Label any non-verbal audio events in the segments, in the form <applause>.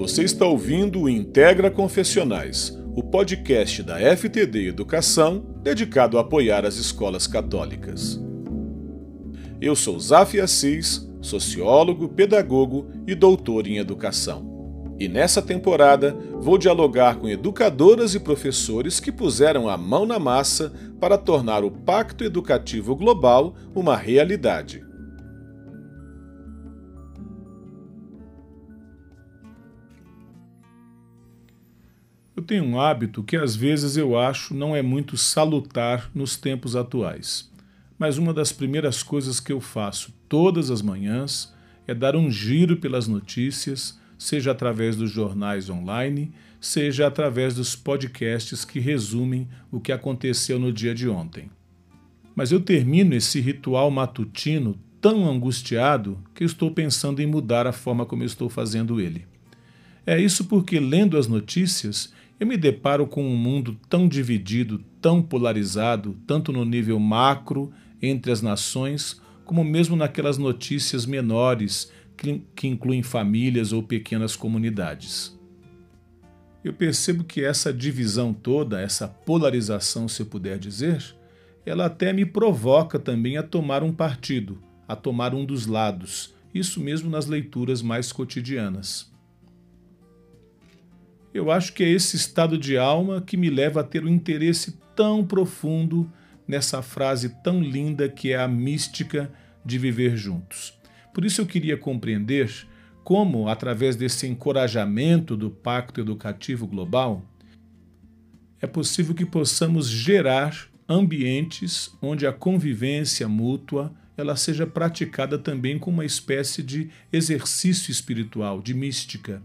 Você está ouvindo o Integra Confessionais, o podcast da FTD Educação dedicado a apoiar as escolas católicas. Eu sou Zaf Assis, sociólogo, pedagogo e doutor em educação. E nessa temporada vou dialogar com educadoras e professores que puseram a mão na massa para tornar o Pacto Educativo Global uma realidade. Eu tenho um hábito que às vezes eu acho não é muito salutar nos tempos atuais. Mas uma das primeiras coisas que eu faço todas as manhãs é dar um giro pelas notícias, seja através dos jornais online, seja através dos podcasts que resumem o que aconteceu no dia de ontem. Mas eu termino esse ritual matutino tão angustiado que estou pensando em mudar a forma como estou fazendo ele. É isso porque, lendo as notícias, eu me deparo com um mundo tão dividido, tão polarizado, tanto no nível macro, entre as nações, como mesmo naquelas notícias menores que, que incluem famílias ou pequenas comunidades. Eu percebo que essa divisão toda, essa polarização, se eu puder dizer, ela até me provoca também a tomar um partido, a tomar um dos lados, isso mesmo nas leituras mais cotidianas. Eu acho que é esse estado de alma que me leva a ter um interesse tão profundo nessa frase tão linda que é a mística de viver juntos. Por isso eu queria compreender como, através desse encorajamento do Pacto Educativo Global, é possível que possamos gerar ambientes onde a convivência mútua ela seja praticada também como uma espécie de exercício espiritual, de mística.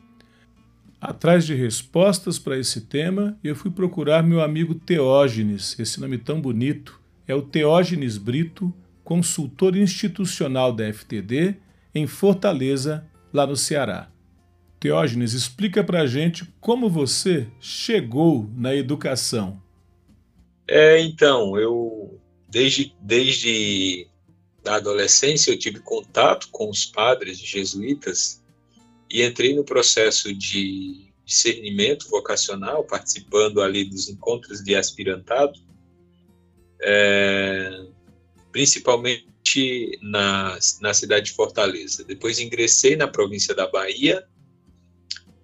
Atrás de respostas para esse tema, eu fui procurar meu amigo Teógenes, esse nome tão bonito, é o Teógenes Brito, consultor institucional da FTD em Fortaleza, lá no Ceará. Teógenes, explica para a gente como você chegou na educação. É, então, eu desde, desde a adolescência eu tive contato com os padres jesuítas e entrei no processo de discernimento vocacional, participando ali dos encontros de aspirantado, é, principalmente na, na cidade de Fortaleza. Depois ingressei na província da Bahia,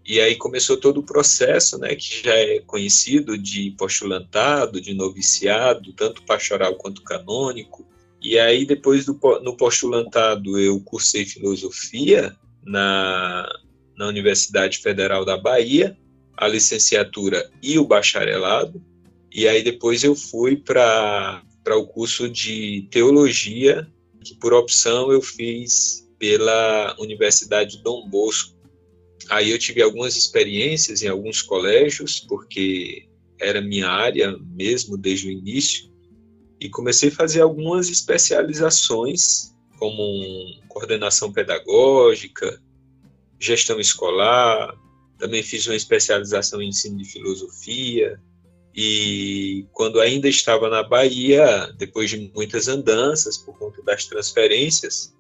e aí começou todo o processo, né, que já é conhecido de postulantado, de noviciado, tanto pastoral quanto canônico. E aí depois do no postulantado eu cursei filosofia na, na Universidade Federal da Bahia, a licenciatura e o bacharelado. E aí depois eu fui para o curso de teologia, que por opção eu fiz pela Universidade Dom Bosco. Aí eu tive algumas experiências em alguns colégios, porque era minha área mesmo desde o início, e comecei a fazer algumas especializações como coordenação pedagógica, gestão escolar, também fiz uma especialização em ensino de filosofia. E quando ainda estava na Bahia, depois de muitas andanças por conta das transferências,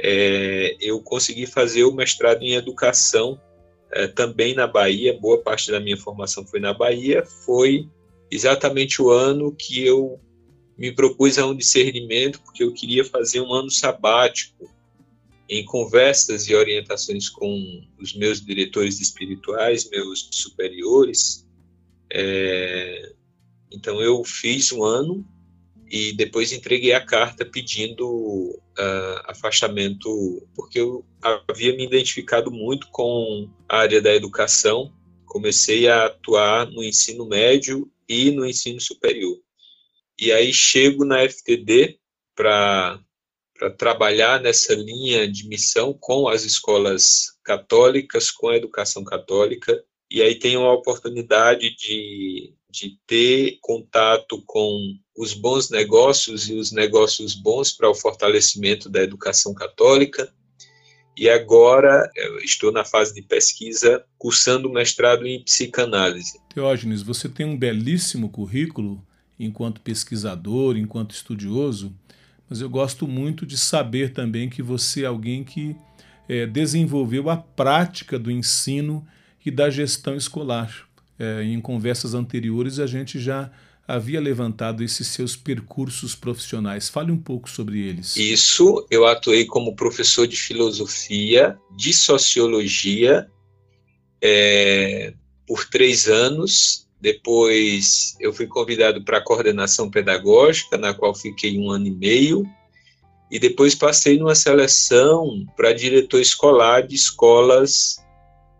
é, eu consegui fazer o mestrado em educação é, também na Bahia. Boa parte da minha formação foi na Bahia. Foi exatamente o ano que eu me propus a um discernimento, porque eu queria fazer um ano sabático em conversas e orientações com os meus diretores espirituais, meus superiores. É, então eu fiz um ano e depois entreguei a carta pedindo uh, afastamento, porque eu havia me identificado muito com a área da educação. Comecei a atuar no ensino médio e no ensino superior. E aí chego na FTD para trabalhar nessa linha de missão com as escolas católicas, com a educação católica, e aí tenho a oportunidade de, de ter contato com os bons negócios e os negócios bons para o fortalecimento da educação católica. E agora estou na fase de pesquisa, cursando mestrado em psicanálise. Teógenes, você tem um belíssimo currículo enquanto pesquisador, enquanto estudioso, mas eu gosto muito de saber também que você é alguém que é, desenvolveu a prática do ensino e da gestão escolar. É, em conversas anteriores, a gente já havia levantado esses seus percursos profissionais. Fale um pouco sobre eles. Isso, eu atuei como professor de filosofia, de sociologia, é, por três anos. Depois, eu fui convidado para a coordenação pedagógica, na qual fiquei um ano e meio. E depois passei numa seleção para diretor escolar de escolas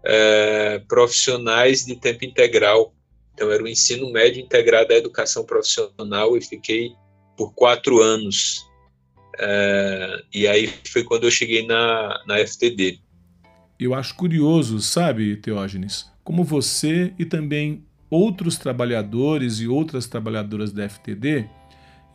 é, profissionais de tempo integral então, era o ensino médio integrado à educação profissional e fiquei por quatro anos. É, e aí foi quando eu cheguei na, na FTD. Eu acho curioso, sabe, Teógenes, como você e também outros trabalhadores e outras trabalhadoras da FTD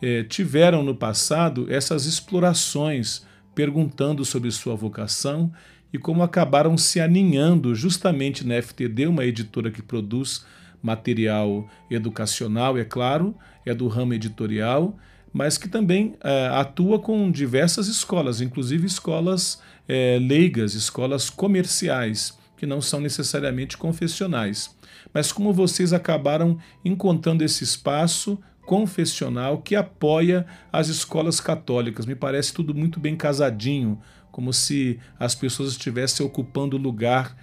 é, tiveram no passado essas explorações perguntando sobre sua vocação e como acabaram se aninhando justamente na FTD, uma editora que produz material educacional, é claro, é do ramo editorial, mas que também é, atua com diversas escolas, inclusive escolas é, leigas, escolas comerciais, que não são necessariamente confessionais. Mas como vocês acabaram encontrando esse espaço confessional que apoia as escolas católicas? Me parece tudo muito bem casadinho, como se as pessoas estivessem ocupando o lugar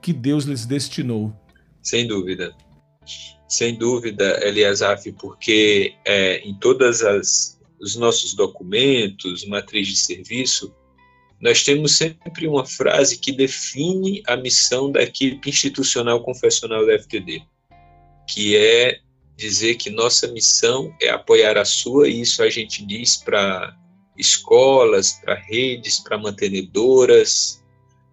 que Deus lhes destinou. Sem dúvida. Sem dúvida, Eliasaf, porque é, em todas as os nossos documentos, matriz de serviço, nós temos sempre uma frase que define a missão da equipe institucional confessional da FTD, que é dizer que nossa missão é apoiar a sua, e isso a gente diz para escolas, para redes, para mantenedoras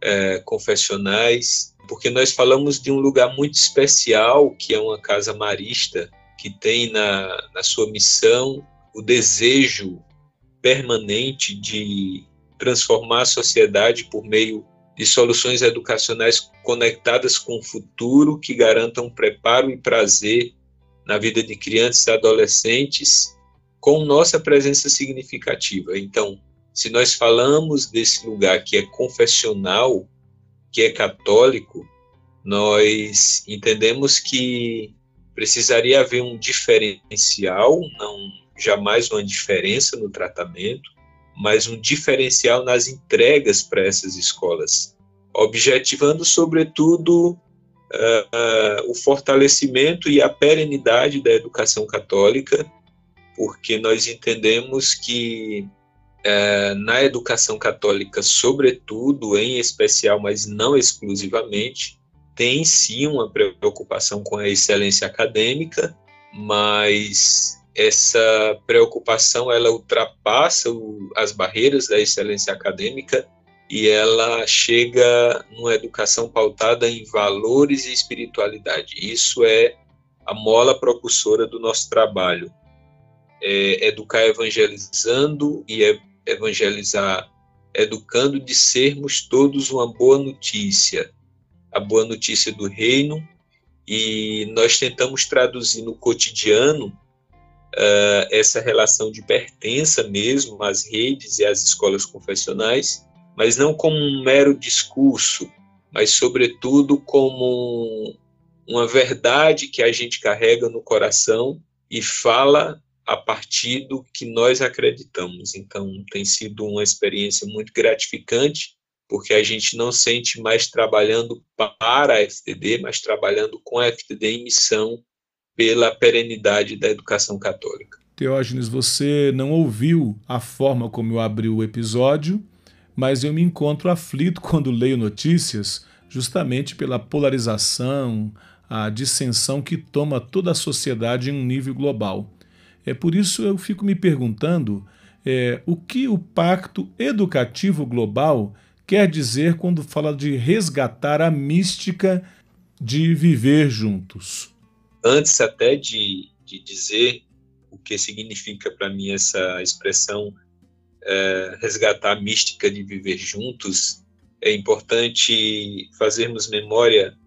é, confessionais, porque nós falamos de um lugar muito especial, que é uma casa marista, que tem na, na sua missão o desejo permanente de transformar a sociedade por meio de soluções educacionais conectadas com o futuro que garantam preparo e prazer na vida de crianças e adolescentes com nossa presença significativa. Então, se nós falamos desse lugar que é confessional, que é católico, nós entendemos que precisaria haver um diferencial, não jamais uma diferença no tratamento, mas um diferencial nas entregas para essas escolas, objetivando, sobretudo, uh, uh, o fortalecimento e a perenidade da educação católica, porque nós entendemos que é, na educação católica, sobretudo, em especial, mas não exclusivamente, tem sim uma preocupação com a excelência acadêmica, mas essa preocupação ela ultrapassa o, as barreiras da excelência acadêmica e ela chega numa educação pautada em valores e espiritualidade. Isso é a mola propulsora do nosso trabalho. É educar evangelizando e é evangelizar, educando de sermos todos uma boa notícia, a boa notícia do reino, e nós tentamos traduzir no cotidiano uh, essa relação de pertença mesmo às redes e às escolas confessionais, mas não como um mero discurso, mas sobretudo como uma verdade que a gente carrega no coração e fala a partir do que nós acreditamos. Então, tem sido uma experiência muito gratificante, porque a gente não sente mais trabalhando para a FTD, mas trabalhando com a FTD em missão pela perenidade da educação católica. Teógenes, você não ouviu a forma como eu abri o episódio, mas eu me encontro aflito <laughs> quando leio notícias, justamente pela polarização, a dissensão que toma toda a sociedade em um nível global. É por isso eu fico me perguntando é, o que o Pacto Educativo Global quer dizer quando fala de resgatar a mística de viver juntos. Antes até de, de dizer o que significa para mim essa expressão é, resgatar a mística de viver juntos, é importante fazermos memória,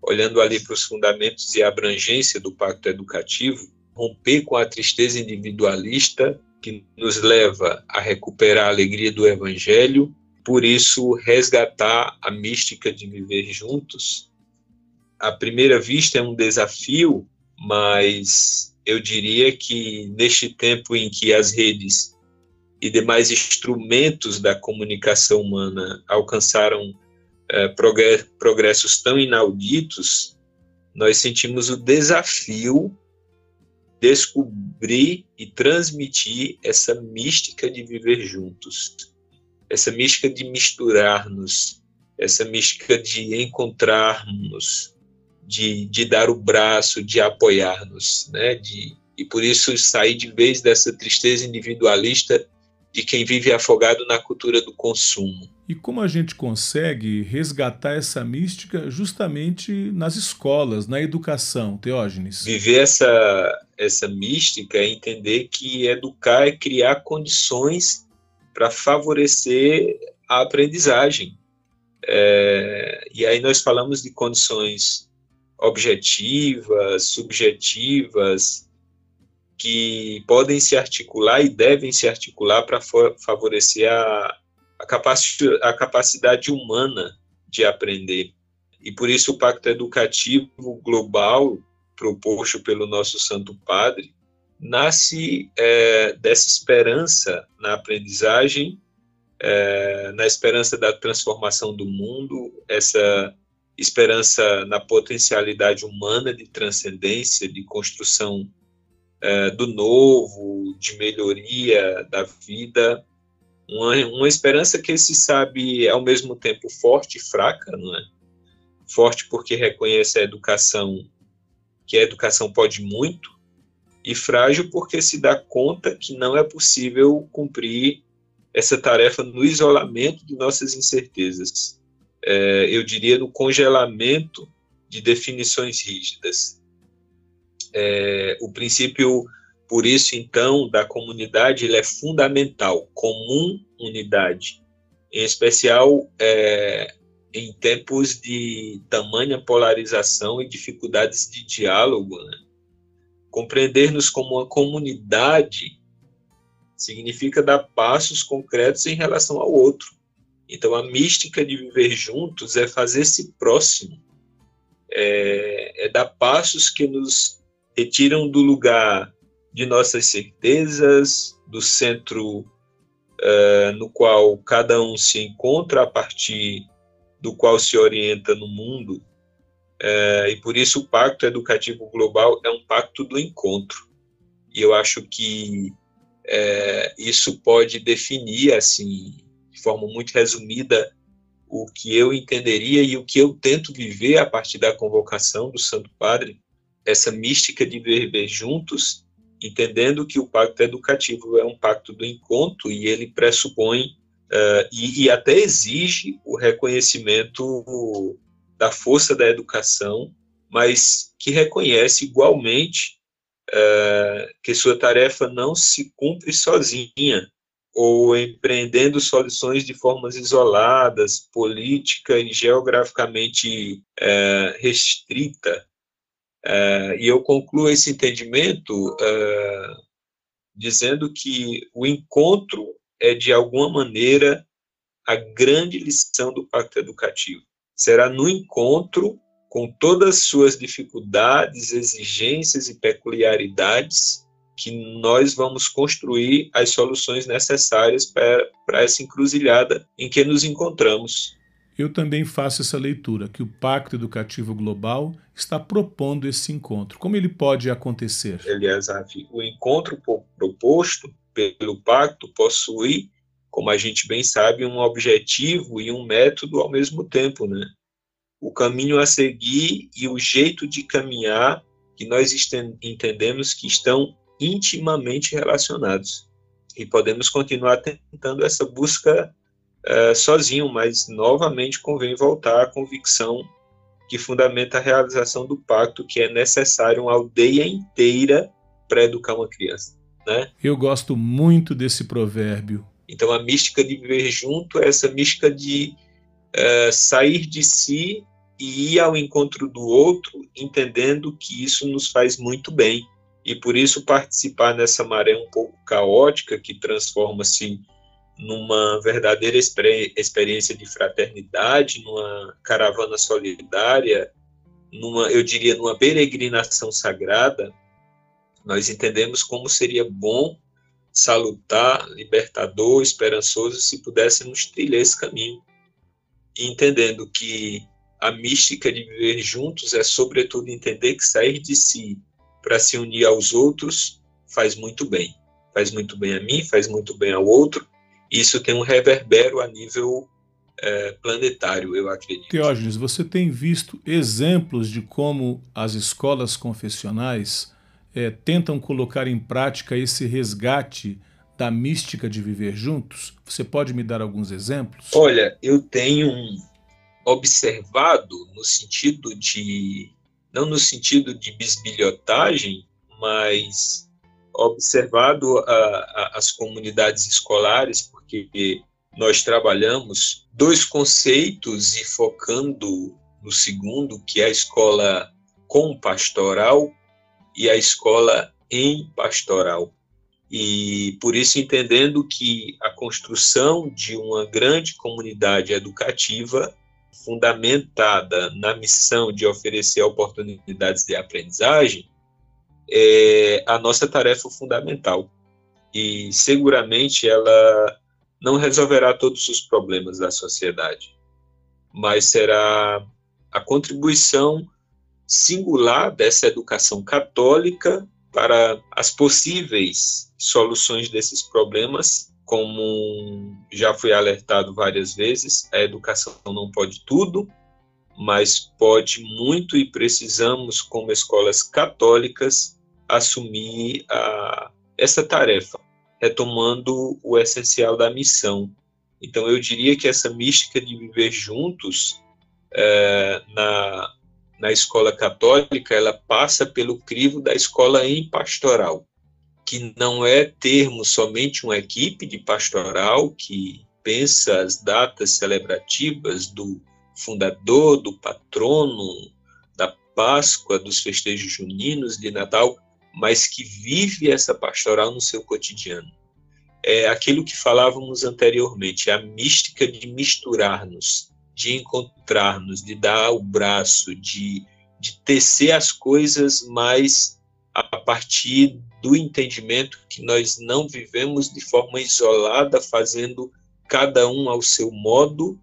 olhando ali para os fundamentos e a abrangência do pacto educativo, romper com a tristeza individualista que nos leva a recuperar a alegria do Evangelho, por isso resgatar a mística de viver juntos à primeira vista é um desafio, mas eu diria que neste tempo em que as redes e demais instrumentos da comunicação humana alcançaram é, progressos tão inauditos, nós sentimos o desafio descobrir e transmitir essa mística de viver juntos, essa mística de misturar-nos, essa mística de encontrarmos, de, de dar o braço, de apoiar-nos, né? De, e por isso sair de vez dessa tristeza individualista de quem vive afogado na cultura do consumo. E como a gente consegue resgatar essa mística justamente nas escolas, na educação, Teógenes? Viver essa, essa mística é entender que educar é criar condições para favorecer a aprendizagem. É, e aí nós falamos de condições objetivas, subjetivas, que podem se articular e devem se articular para favorecer a, a, capaci a capacidade humana de aprender. E por isso o Pacto Educativo Global, proposto pelo nosso Santo Padre, nasce é, dessa esperança na aprendizagem, é, na esperança da transformação do mundo, essa esperança na potencialidade humana de transcendência, de construção é, do novo, de melhoria da vida, uma, uma esperança que se sabe ao mesmo tempo forte e fraca, não é? Forte porque reconhece a educação, que a educação pode muito, e frágil porque se dá conta que não é possível cumprir essa tarefa no isolamento de nossas incertezas. É, eu diria no congelamento de definições rígidas. É, o princípio, por isso, então, da comunidade ele é fundamental, comum unidade, em especial é, em tempos de tamanha polarização e dificuldades de diálogo. Né? Compreender-nos como uma comunidade significa dar passos concretos em relação ao outro. Então, a mística de viver juntos é fazer-se próximo, é, é dar passos que nos retiram do lugar de nossas certezas, do centro uh, no qual cada um se encontra a partir do qual se orienta no mundo. Uh, e por isso o Pacto Educativo Global é um pacto do encontro. E eu acho que uh, isso pode definir, assim, forma muito resumida, o que eu entenderia e o que eu tento viver a partir da convocação do Santo Padre essa mística de viver juntos, entendendo que o pacto educativo é um pacto do encontro e ele pressupõe uh, e, e, até exige o reconhecimento da força da educação, mas que reconhece igualmente uh, que sua tarefa não se cumpre sozinha ou empreendendo soluções de formas isoladas, política e geograficamente uh, restrita, Uh, e eu concluo esse entendimento uh, dizendo que o encontro é, de alguma maneira, a grande lição do pacto educativo. Será no encontro, com todas as suas dificuldades, exigências e peculiaridades, que nós vamos construir as soluções necessárias para, essa encruzilhada em que nos encontramos. Eu também faço essa leitura, que o Pacto Educativo Global está propondo esse encontro. Como ele pode acontecer? Aliás, o encontro proposto pelo Pacto possui, como a gente bem sabe, um objetivo e um método ao mesmo tempo, né? O caminho a seguir e o jeito de caminhar que nós entendemos que estão intimamente relacionados. E podemos continuar tentando essa busca uh, sozinho, mas novamente convém voltar à convicção que fundamenta a realização do pacto, que é necessário uma aldeia inteira para educar uma criança. Né? Eu gosto muito desse provérbio. Então, a mística de viver junto é essa mística de uh, sair de si e ir ao encontro do outro, entendendo que isso nos faz muito bem. E por isso participar nessa maré um pouco caótica que transforma-se numa verdadeira experiência de fraternidade, numa caravana solidária, numa, eu diria, numa peregrinação sagrada, nós entendemos como seria bom, salutar, libertador, esperançoso, se pudéssemos trilhar esse caminho. Entendendo que a mística de viver juntos é, sobretudo, entender que sair de si para se unir aos outros faz muito bem. Faz muito bem a mim, faz muito bem ao outro. Isso tem um reverbero a nível é, planetário, eu acredito. Teógenes, você tem visto exemplos de como as escolas confessionais é, tentam colocar em prática esse resgate da mística de viver juntos? Você pode me dar alguns exemplos? Olha, eu tenho observado no sentido de não no sentido de bisbilhotagem, mas observado a, a, as comunidades escolares, porque nós trabalhamos dois conceitos e focando no segundo, que é a escola com pastoral e a escola em pastoral. E por isso entendendo que a construção de uma grande comunidade educativa fundamentada na missão de oferecer oportunidades de aprendizagem é a nossa tarefa fundamental. E seguramente ela não resolverá todos os problemas da sociedade, mas será a contribuição singular dessa educação católica para as possíveis soluções desses problemas, como já fui alertado várias vezes, a educação não pode tudo, mas pode muito e precisamos, como escolas católicas, assumir a, essa tarefa retomando o essencial da missão. Então, eu diria que essa mística de viver juntos é, na, na escola católica, ela passa pelo crivo da escola em pastoral, que não é termos somente uma equipe de pastoral que pensa as datas celebrativas do fundador, do patrono, da Páscoa, dos festejos juninos, de Natal, mas que vive essa pastoral no seu cotidiano. É aquilo que falávamos anteriormente, a mística de misturar-nos, de encontrar-nos, de dar o braço, de, de tecer as coisas mais a partir do entendimento que nós não vivemos de forma isolada, fazendo cada um ao seu modo,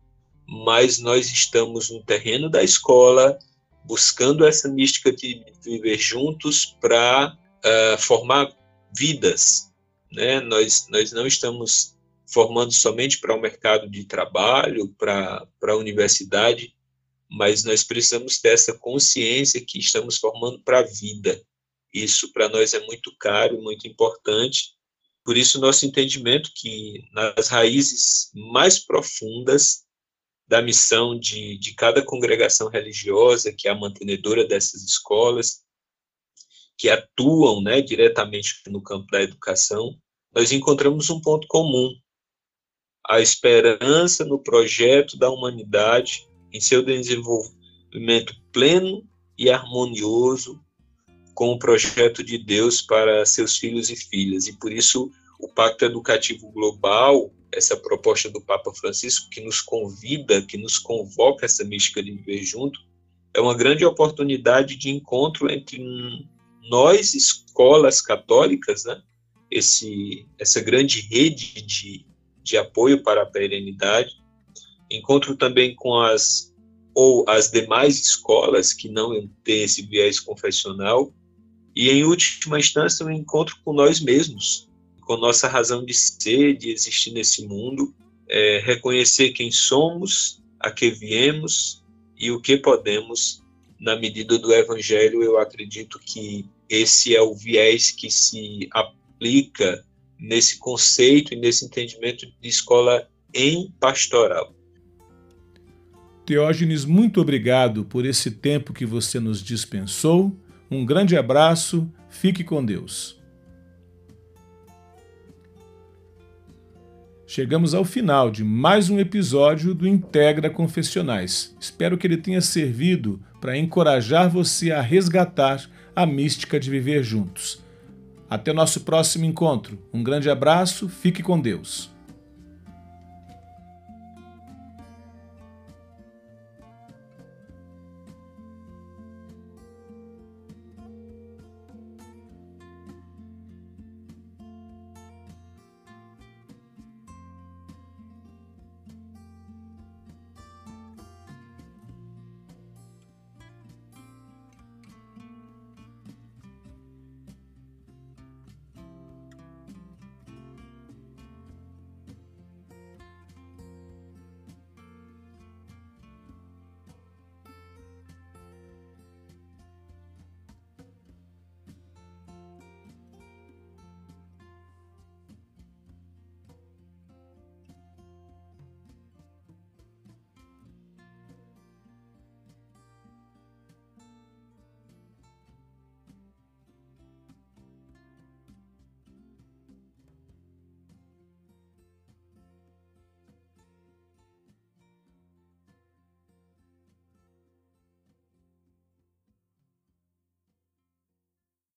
mas nós estamos no terreno da escola, buscando essa mística de viver juntos para uh, formar vidas. Né? Nós, nós não estamos formando somente para o mercado de trabalho, para, para a universidade, mas nós precisamos ter essa consciência que estamos formando para a vida. Isso para nós é muito caro, muito importante. Por isso, nosso entendimento que nas raízes mais profundas da missão de, de cada congregação religiosa, que é a mantenedora dessas escolas, que atuam né, diretamente no campo da educação, nós encontramos um ponto comum: a esperança no projeto da humanidade em seu desenvolvimento pleno e harmonioso com o projeto de Deus para seus filhos e filhas. E por isso o Pacto Educativo Global, essa proposta do Papa Francisco que nos convida, que nos convoca essa mística de viver junto, é uma grande oportunidade de encontro entre nós, escolas católicas, né, esse, essa grande rede de, de apoio para a perenidade, encontro também com as ou as demais escolas que não têm esse viés confessional, e em última instância um encontro com nós mesmos, com nossa razão de ser, de existir nesse mundo, é, reconhecer quem somos, a que viemos e o que podemos na medida do Evangelho, eu acredito que esse é o viés que se aplica nesse conceito e nesse entendimento de escola em pastoral. Teógenes, muito obrigado por esse tempo que você nos dispensou. Um grande abraço, fique com Deus. Chegamos ao final de mais um episódio do Integra Confessionais. Espero que ele tenha servido para encorajar você a resgatar a mística de viver juntos. Até nosso próximo encontro. Um grande abraço, fique com Deus.